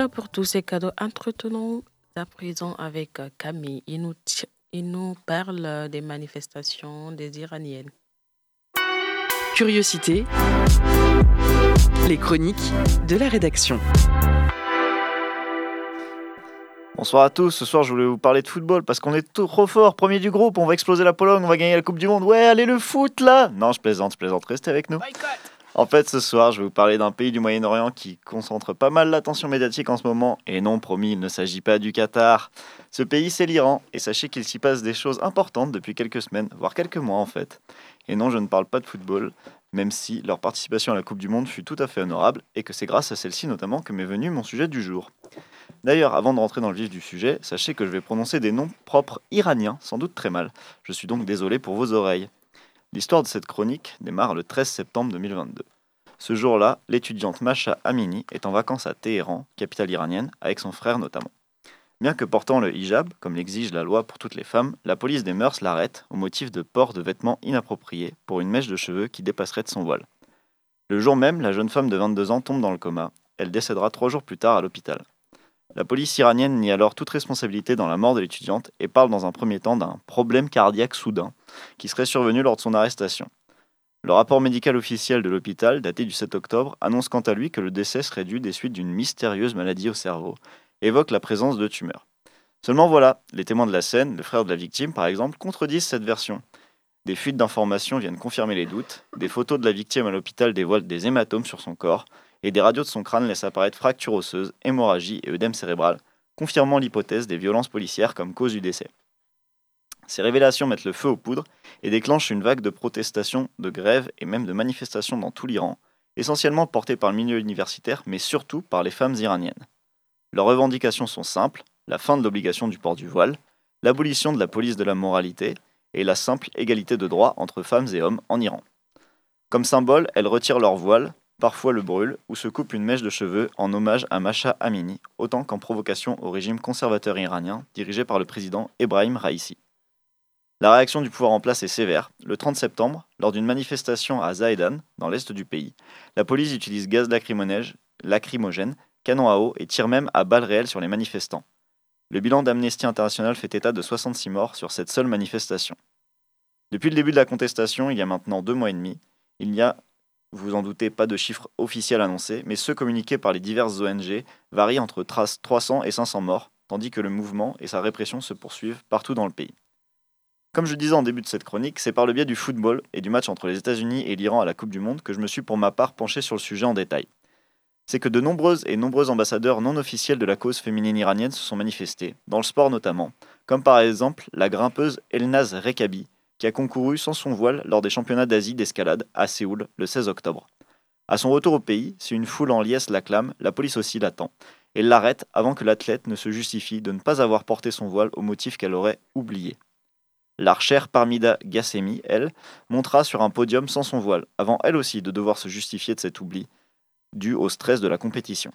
Lola pour tous ces cadeaux. Entretenons à présent avec Camille. Il nous, il nous parle des manifestations des Iraniennes. Curiosité. Les chroniques de la rédaction. Bonsoir à tous, ce soir je voulais vous parler de football parce qu'on est trop fort, premier du groupe, on va exploser la Pologne, on va gagner la Coupe du Monde, ouais allez le foot là Non je plaisante, je plaisante, restez avec nous. En fait, ce soir, je vais vous parler d'un pays du Moyen-Orient qui concentre pas mal l'attention médiatique en ce moment. Et non, promis, il ne s'agit pas du Qatar. Ce pays, c'est l'Iran. Et sachez qu'il s'y passe des choses importantes depuis quelques semaines, voire quelques mois en fait. Et non, je ne parle pas de football, même si leur participation à la Coupe du Monde fut tout à fait honorable, et que c'est grâce à celle-ci notamment que m'est venu mon sujet du jour. D'ailleurs, avant de rentrer dans le vif du sujet, sachez que je vais prononcer des noms propres iraniens, sans doute très mal. Je suis donc désolé pour vos oreilles. L'histoire de cette chronique démarre le 13 septembre 2022. Ce jour-là, l'étudiante Masha Amini est en vacances à Téhéran, capitale iranienne, avec son frère notamment. Bien que portant le hijab, comme l'exige la loi pour toutes les femmes, la police des mœurs l'arrête au motif de port de vêtements inappropriés pour une mèche de cheveux qui dépasserait de son voile. Le jour même, la jeune femme de 22 ans tombe dans le coma. Elle décédera trois jours plus tard à l'hôpital. La police iranienne nie alors toute responsabilité dans la mort de l'étudiante et parle dans un premier temps d'un problème cardiaque soudain qui serait survenu lors de son arrestation. Le rapport médical officiel de l'hôpital, daté du 7 octobre, annonce quant à lui que le décès serait dû des suites d'une mystérieuse maladie au cerveau, évoque la présence de tumeurs. Seulement voilà, les témoins de la scène, le frère de la victime par exemple, contredisent cette version. Des fuites d'informations viennent confirmer les doutes, des photos de la victime à l'hôpital dévoilent des hématomes sur son corps, et des radios de son crâne laissent apparaître fractures osseuses, hémorragie et œdème cérébral, confirmant l'hypothèse des violences policières comme cause du décès. Ces révélations mettent le feu aux poudres et déclenchent une vague de protestations, de grèves et même de manifestations dans tout l'Iran, essentiellement portées par le milieu universitaire, mais surtout par les femmes iraniennes. Leurs revendications sont simples, la fin de l'obligation du port du voile, l'abolition de la police de la moralité et la simple égalité de droits entre femmes et hommes en Iran. Comme symbole, elles retirent leur voile, parfois le brûlent ou se coupent une mèche de cheveux en hommage à Masha Amini, autant qu'en provocation au régime conservateur iranien dirigé par le président Ebrahim Raisi. La réaction du pouvoir en place est sévère. Le 30 septembre, lors d'une manifestation à Zahedan, dans l'est du pays, la police utilise gaz lacrymogène, canon à eau et tire même à balles réelles sur les manifestants. Le bilan d'Amnesty International fait état de 66 morts sur cette seule manifestation. Depuis le début de la contestation, il y a maintenant deux mois et demi, il n'y a vous en doutez, pas de chiffres officiels annoncés, mais ceux communiqués par les diverses ONG varient entre 300 et 500 morts, tandis que le mouvement et sa répression se poursuivent partout dans le pays. Comme je disais en début de cette chronique, c'est par le biais du football et du match entre les États-Unis et l'Iran à la Coupe du Monde que je me suis pour ma part penché sur le sujet en détail. C'est que de nombreuses et nombreux ambassadeurs non officiels de la cause féminine iranienne se sont manifestés, dans le sport notamment, comme par exemple la grimpeuse Elnaz Rekabi, qui a concouru sans son voile lors des championnats d'Asie d'escalade à Séoul le 16 octobre. À son retour au pays, si une foule en liesse l'acclame, la police aussi l'attend et l'arrête avant que l'athlète ne se justifie de ne pas avoir porté son voile au motif qu'elle aurait oublié. L'archère Parmida Gassemi, elle, montera sur un podium sans son voile, avant elle aussi de devoir se justifier de cet oubli, dû au stress de la compétition.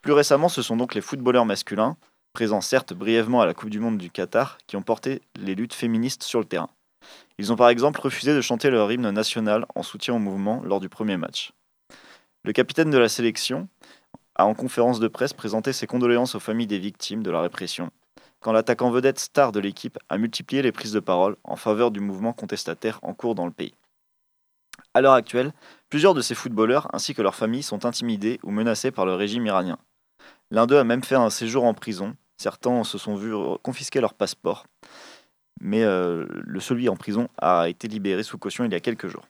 Plus récemment, ce sont donc les footballeurs masculins, présents certes brièvement à la Coupe du Monde du Qatar, qui ont porté les luttes féministes sur le terrain. Ils ont par exemple refusé de chanter leur hymne national en soutien au mouvement lors du premier match. Le capitaine de la sélection a en conférence de presse présenté ses condoléances aux familles des victimes de la répression, quand l'attaquant vedette star de l'équipe a multiplié les prises de parole en faveur du mouvement contestataire en cours dans le pays. À l'heure actuelle, plusieurs de ces footballeurs ainsi que leurs familles sont intimidés ou menacés par le régime iranien. L'un d'eux a même fait un séjour en prison, certains se sont vus confisquer leur passeport mais euh, le celui en prison a été libéré sous caution il y a quelques jours.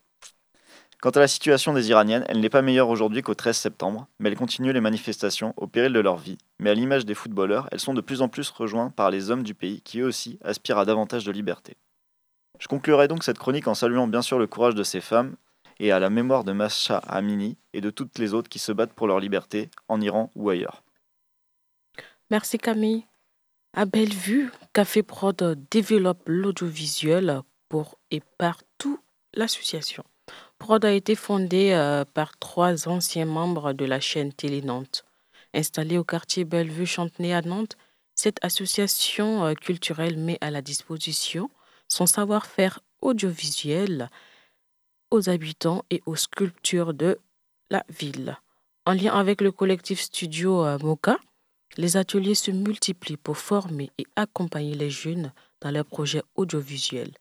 Quant à la situation des Iraniennes, elle n'est pas meilleure aujourd'hui qu'au 13 septembre, mais elles continuent les manifestations au péril de leur vie. Mais à l'image des footballeurs, elles sont de plus en plus rejointes par les hommes du pays qui eux aussi aspirent à davantage de liberté. Je conclurai donc cette chronique en saluant bien sûr le courage de ces femmes et à la mémoire de Masha Amini et de toutes les autres qui se battent pour leur liberté en Iran ou ailleurs. Merci Camille. À Bellevue, Café Prod développe l'audiovisuel pour et par toute l'association. Prod a été fondée euh, par trois anciens membres de la chaîne Télé Nantes. Installée au quartier Bellevue-Chantenay à Nantes, cette association euh, culturelle met à la disposition son savoir-faire audiovisuel aux habitants et aux sculptures de la ville. En lien avec le collectif studio euh, Moka, les ateliers se multiplient pour former et accompagner les jeunes dans leurs projets audiovisuels.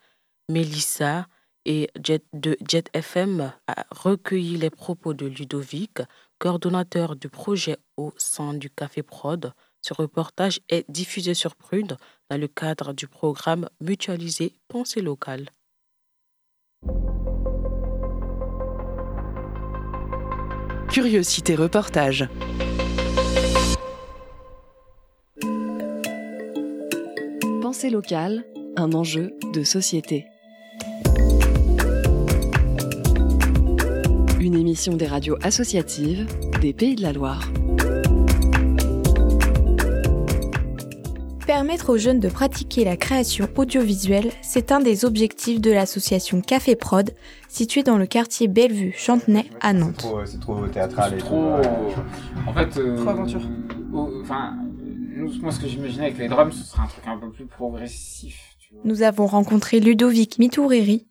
Mélissa et Jet de Jet FM a recueilli les propos de Ludovic, coordonnateur du projet au sein du Café Prod. Ce reportage est diffusé sur Prune dans le cadre du programme mutualisé Pensée locale. Curiosité reportage. Pensée locale, un enjeu de société. Une émission des radios associatives des Pays de la Loire. Permettre aux jeunes de pratiquer la création audiovisuelle, c'est un des objectifs de l'association Café Prod, située dans le quartier Bellevue-Chantenay à Nantes. C'est trop, théâtral et trop... En fait, euh, trop aventure. Enfin, moi, ce que j'imaginais avec les drums, ce serait un truc un peu plus progressif. Nous avons rencontré Ludovic Mitouriri,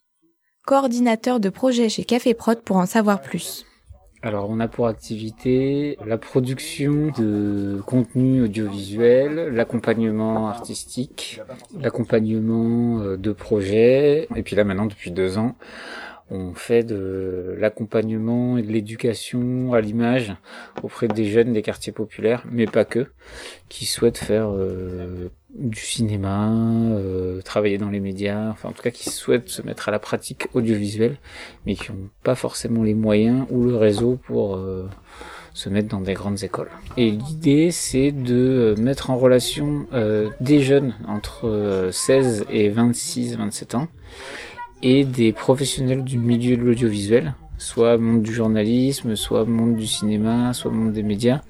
coordinateur de projet chez Café Prod, pour en savoir plus. Alors, on a pour activité la production de contenu audiovisuel, l'accompagnement artistique, l'accompagnement euh, de projets, et puis là maintenant, depuis deux ans, on fait de l'accompagnement et de l'éducation à l'image auprès des jeunes des quartiers populaires, mais pas que, qui souhaitent faire euh, du cinéma, euh, travailler dans les médias, enfin en tout cas qui souhaitent se mettre à la pratique audiovisuelle, mais qui n'ont pas forcément les moyens ou le réseau pour euh, se mettre dans des grandes écoles. Et l'idée c'est de mettre en relation des jeunes entre 16 et 26-27 ans et des professionnels du milieu de l'audiovisuel, soit monde du journalisme, soit monde du cinéma, soit monde des médias,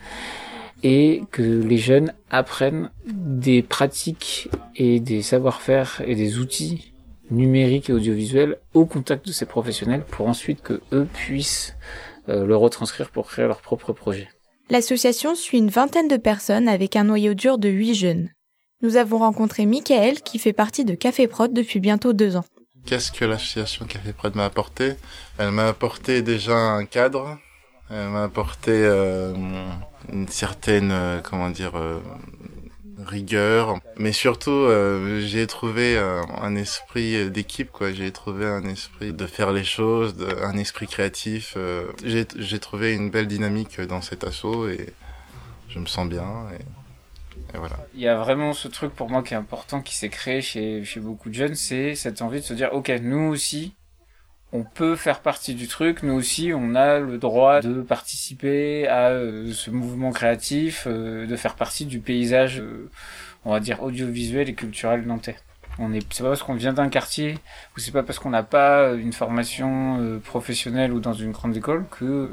et que les jeunes apprennent des pratiques et des savoir-faire et des outils numériques et audiovisuels au contact de ces professionnels pour ensuite que eux puissent euh, le retranscrire pour créer leur propre projet. L'association suit une vingtaine de personnes avec un noyau dur de huit jeunes. Nous avons rencontré Michael qui fait partie de Café Prod depuis bientôt deux ans. Qu'est-ce que l'association Café Prod m'a apporté? Elle m'a apporté déjà un cadre, elle m'a apporté euh, une certaine, euh, comment dire, euh, rigueur, mais surtout j'ai trouvé un esprit d'équipe, quoi. J'ai trouvé un esprit de faire les choses, un esprit créatif. j'ai trouvé une belle dynamique dans cet assaut et je me sens bien. Il y a vraiment ce truc pour moi qui est important, qui s'est créé chez, chez beaucoup de jeunes, c'est cette envie de se dire, ok, nous aussi, on peut faire partie du truc, nous aussi, on a le droit de participer à euh, ce mouvement créatif, euh, de faire partie du paysage, euh, on va dire, audiovisuel et culturel nantais. On est, c'est pas parce qu'on vient d'un quartier, ou c'est pas parce qu'on n'a pas une formation professionnelle ou dans une grande école que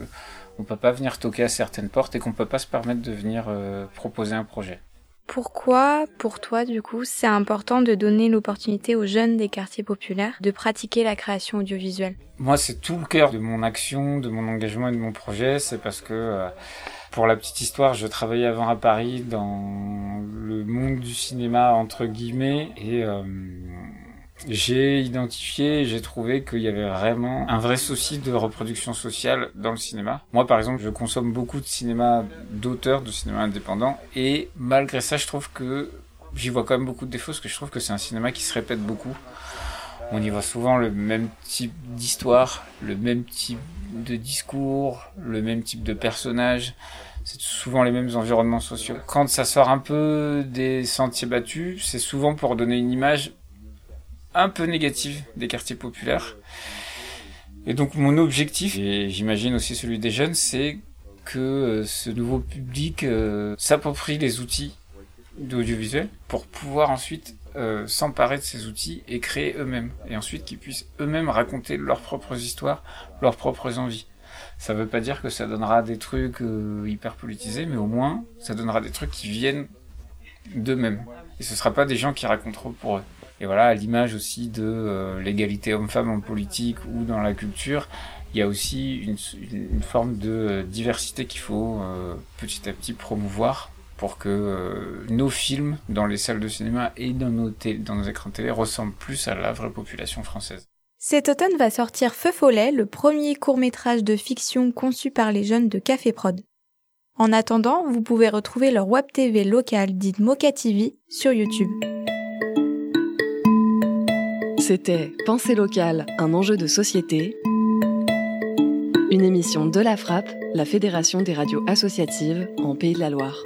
on peut pas venir toquer à certaines portes et qu'on peut pas se permettre de venir proposer un projet. Pourquoi, pour toi, du coup, c'est important de donner l'opportunité aux jeunes des quartiers populaires de pratiquer la création audiovisuelle? Moi, c'est tout le cœur de mon action, de mon engagement et de mon projet. C'est parce que, euh, pour la petite histoire, je travaillais avant à Paris dans le monde du cinéma, entre guillemets, et euh, j'ai identifié, j'ai trouvé qu'il y avait vraiment un vrai souci de reproduction sociale dans le cinéma. Moi, par exemple, je consomme beaucoup de cinéma d'auteur, de cinéma indépendant, et malgré ça, je trouve que j'y vois quand même beaucoup de défauts, parce que je trouve que c'est un cinéma qui se répète beaucoup. On y voit souvent le même type d'histoire, le même type de discours, le même type de personnage. C'est souvent les mêmes environnements sociaux. Quand ça sort un peu des sentiers battus, c'est souvent pour donner une image un peu négative des quartiers populaires. Et donc mon objectif, et j'imagine aussi celui des jeunes, c'est que euh, ce nouveau public euh, s'approprie les outils d'audiovisuel pour pouvoir ensuite euh, s'emparer de ces outils et créer eux-mêmes. Et ensuite qu'ils puissent eux-mêmes raconter leurs propres histoires, leurs propres envies. Ça veut pas dire que ça donnera des trucs hyper politisés, mais au moins ça donnera des trucs qui viennent d'eux-mêmes. Et ce sera pas des gens qui raconteront pour eux. Et voilà, à l'image aussi de euh, l'égalité homme-femme en politique ou dans la culture, il y a aussi une, forme de euh, diversité qu'il faut euh, petit à petit promouvoir pour que nos films dans les salles de cinéma et dans nos, dans nos écrans télé ressemblent plus à la vraie population française. Cet automne va sortir Feu Follet, le premier court métrage de fiction conçu par les jeunes de Café Prod. En attendant, vous pouvez retrouver leur web TV locale dite Mocha TV sur YouTube. C'était Pensée locale, un enjeu de société. Une émission de la Frappe, la Fédération des radios associatives en Pays de la Loire.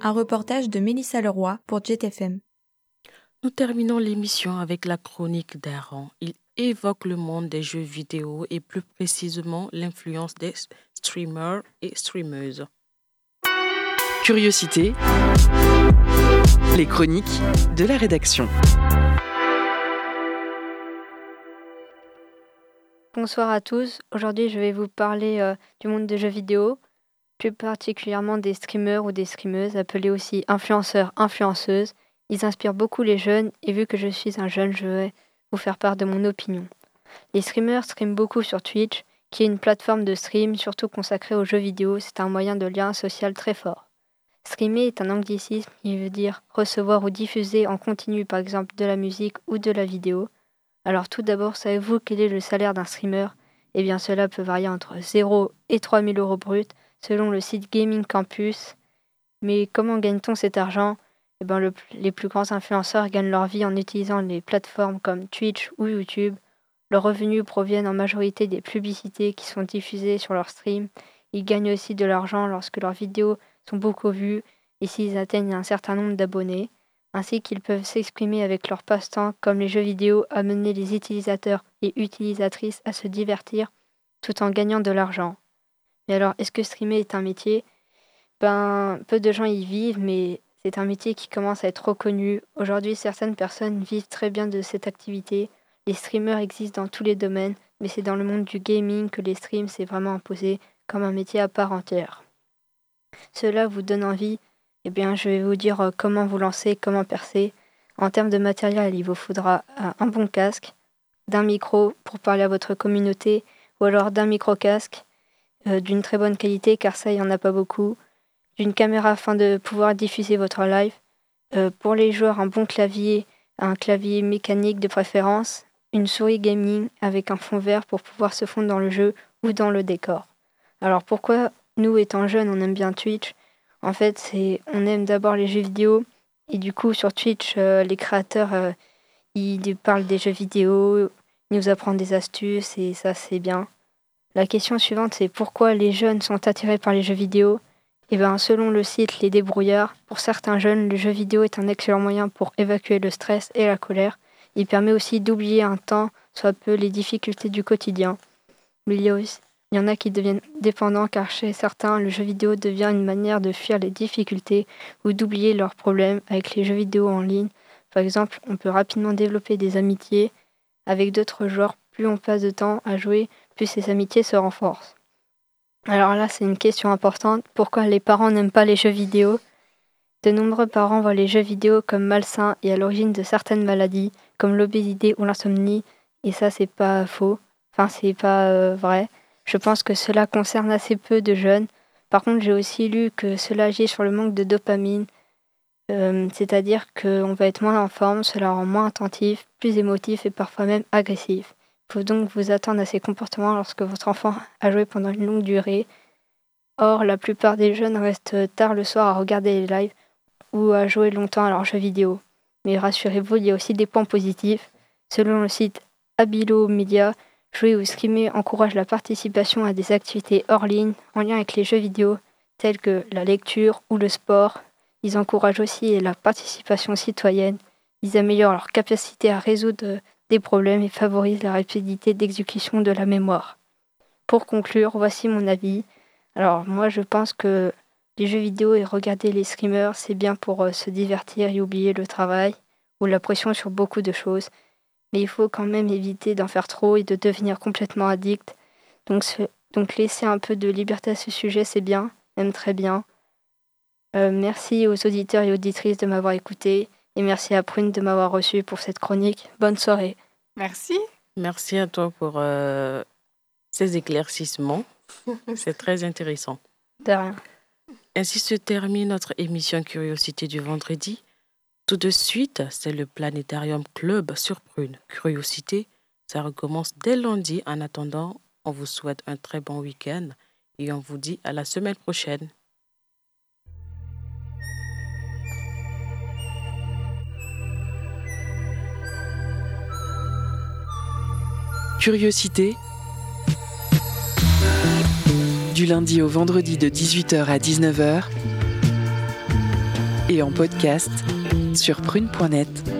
Un reportage de Mélissa Leroy pour JetFM. Nous terminons l'émission avec la chronique d'Aaron. Il évoque le monde des jeux vidéo et plus précisément l'influence des streamers et streameuses. Curiosité. Les chroniques de la rédaction. Bonsoir à tous. Aujourd'hui, je vais vous parler euh, du monde des jeux vidéo, plus particulièrement des streamers ou des streameuses, appelés aussi influenceurs, influenceuses. Ils inspirent beaucoup les jeunes et vu que je suis un jeune, je vais vous faire part de mon opinion. Les streamers streament beaucoup sur Twitch, qui est une plateforme de stream surtout consacrée aux jeux vidéo. C'est un moyen de lien social très fort. Streamer est un anglicisme qui veut dire recevoir ou diffuser en continu par exemple de la musique ou de la vidéo. Alors tout d'abord, savez-vous quel est le salaire d'un streamer? Eh bien cela peut varier entre 0 et 3000 euros bruts selon le site Gaming Campus. Mais comment gagne-t-on cet argent? Eh bien, les plus grands influenceurs gagnent leur vie en utilisant les plateformes comme Twitch ou YouTube. Leurs revenus proviennent en majorité des publicités qui sont diffusées sur leur stream. Ils gagnent aussi de l'argent lorsque leurs vidéos sont beaucoup vues et s'ils atteignent un certain nombre d'abonnés, ainsi qu'ils peuvent s'exprimer avec leur passe-temps comme les jeux vidéo, amener les utilisateurs et utilisatrices à se divertir tout en gagnant de l'argent. Mais alors, est-ce que streamer est un métier? Ben, peu de gens y vivent, mais c'est un métier qui commence à être reconnu. Aujourd'hui, certaines personnes vivent très bien de cette activité. Les streamers existent dans tous les domaines, mais c'est dans le monde du gaming que les streams s'est vraiment imposé comme un métier à part entière cela vous donne envie, eh bien, je vais vous dire euh, comment vous lancer, comment percer. En termes de matériel, il vous faudra euh, un bon casque, d'un micro pour parler à votre communauté, ou alors d'un micro-casque euh, d'une très bonne qualité, car ça, il n'y en a pas beaucoup, d'une caméra afin de pouvoir diffuser votre live. pour les joueurs, un bon clavier, un clavier mécanique de préférence, une souris gaming avec un fond vert pour pouvoir se fondre dans le jeu ou dans le décor. Alors pourquoi nous, étant jeunes, on aime bien Twitch. En fait, on aime d'abord les jeux vidéo. Et du coup, sur Twitch, euh, les créateurs, euh, ils parlent des jeux vidéo, ils nous apprennent des astuces, et ça, c'est bien. La question suivante, c'est pourquoi les jeunes sont attirés par les jeux vidéo? Eh bien, selon le site Les Débrouillards, pour certains jeunes, le jeu vidéo est un excellent moyen pour évacuer le stress et la colère. Il permet aussi d'oublier un temps, soit peu, les difficultés du quotidien. Il y en a qui deviennent dépendants car chez certains, le jeu vidéo devient une manière de fuir les difficultés ou d'oublier leurs problèmes avec les jeux vidéo en ligne. Par exemple, on peut rapidement développer des amitiés avec d'autres joueurs. Plus on passe de temps à jouer, plus ces amitiés se renforcent. Alors là, c'est une question importante. Pourquoi les parents n'aiment pas les jeux vidéo? De nombreux parents voient les jeux vidéo comme malsains et à l'origine de certaines maladies, comme l'obésité ou l'insomnie. Et ça, c'est pas faux. Enfin, c'est pas euh, vrai. Je pense que cela concerne assez peu de jeunes. Par contre, j'ai aussi lu que cela agit sur le manque de dopamine, euh, c'est-à-dire qu'on va être moins en forme, cela rend moins attentif, plus émotif et parfois même agressif. Il faut donc vous attendre à ces comportements lorsque votre enfant a joué pendant une longue durée. Or, la plupart des jeunes restent tard le soir à regarder les lives ou à jouer longtemps à leurs jeux vidéo. Mais rassurez-vous, il y a aussi des points positifs. Selon le site Abilo Media, Jouer ou streamer encourage la participation à des activités hors ligne en lien avec les jeux vidéo, tels que la lecture ou le sport. Ils encouragent aussi la participation citoyenne. Ils améliorent leur capacité à résoudre des problèmes et favorisent la rapidité d'exécution de la mémoire. Pour conclure, voici mon avis. Alors moi je pense que les jeux vidéo et regarder les streamers, c'est bien pour euh, se divertir et oublier le travail ou la pression sur beaucoup de choses mais il faut quand même éviter d'en faire trop et de devenir complètement addict. Donc, donc laisser un peu de liberté à ce sujet, c'est bien, même très bien. Euh, merci aux auditeurs et auditrices de m'avoir écouté et merci à Prune de m'avoir reçu pour cette chronique. Bonne soirée. Merci. Merci à toi pour euh, ces éclaircissements. [LAUGHS] c'est très intéressant. De rien. Ainsi se termine notre émission Curiosité du vendredi. Tout de suite, c'est le Planétarium Club sur Prune. Curiosité, ça recommence dès lundi. En attendant, on vous souhaite un très bon week-end et on vous dit à la semaine prochaine. Curiosité du lundi au vendredi de 18h à 19h et en podcast sur prune.net.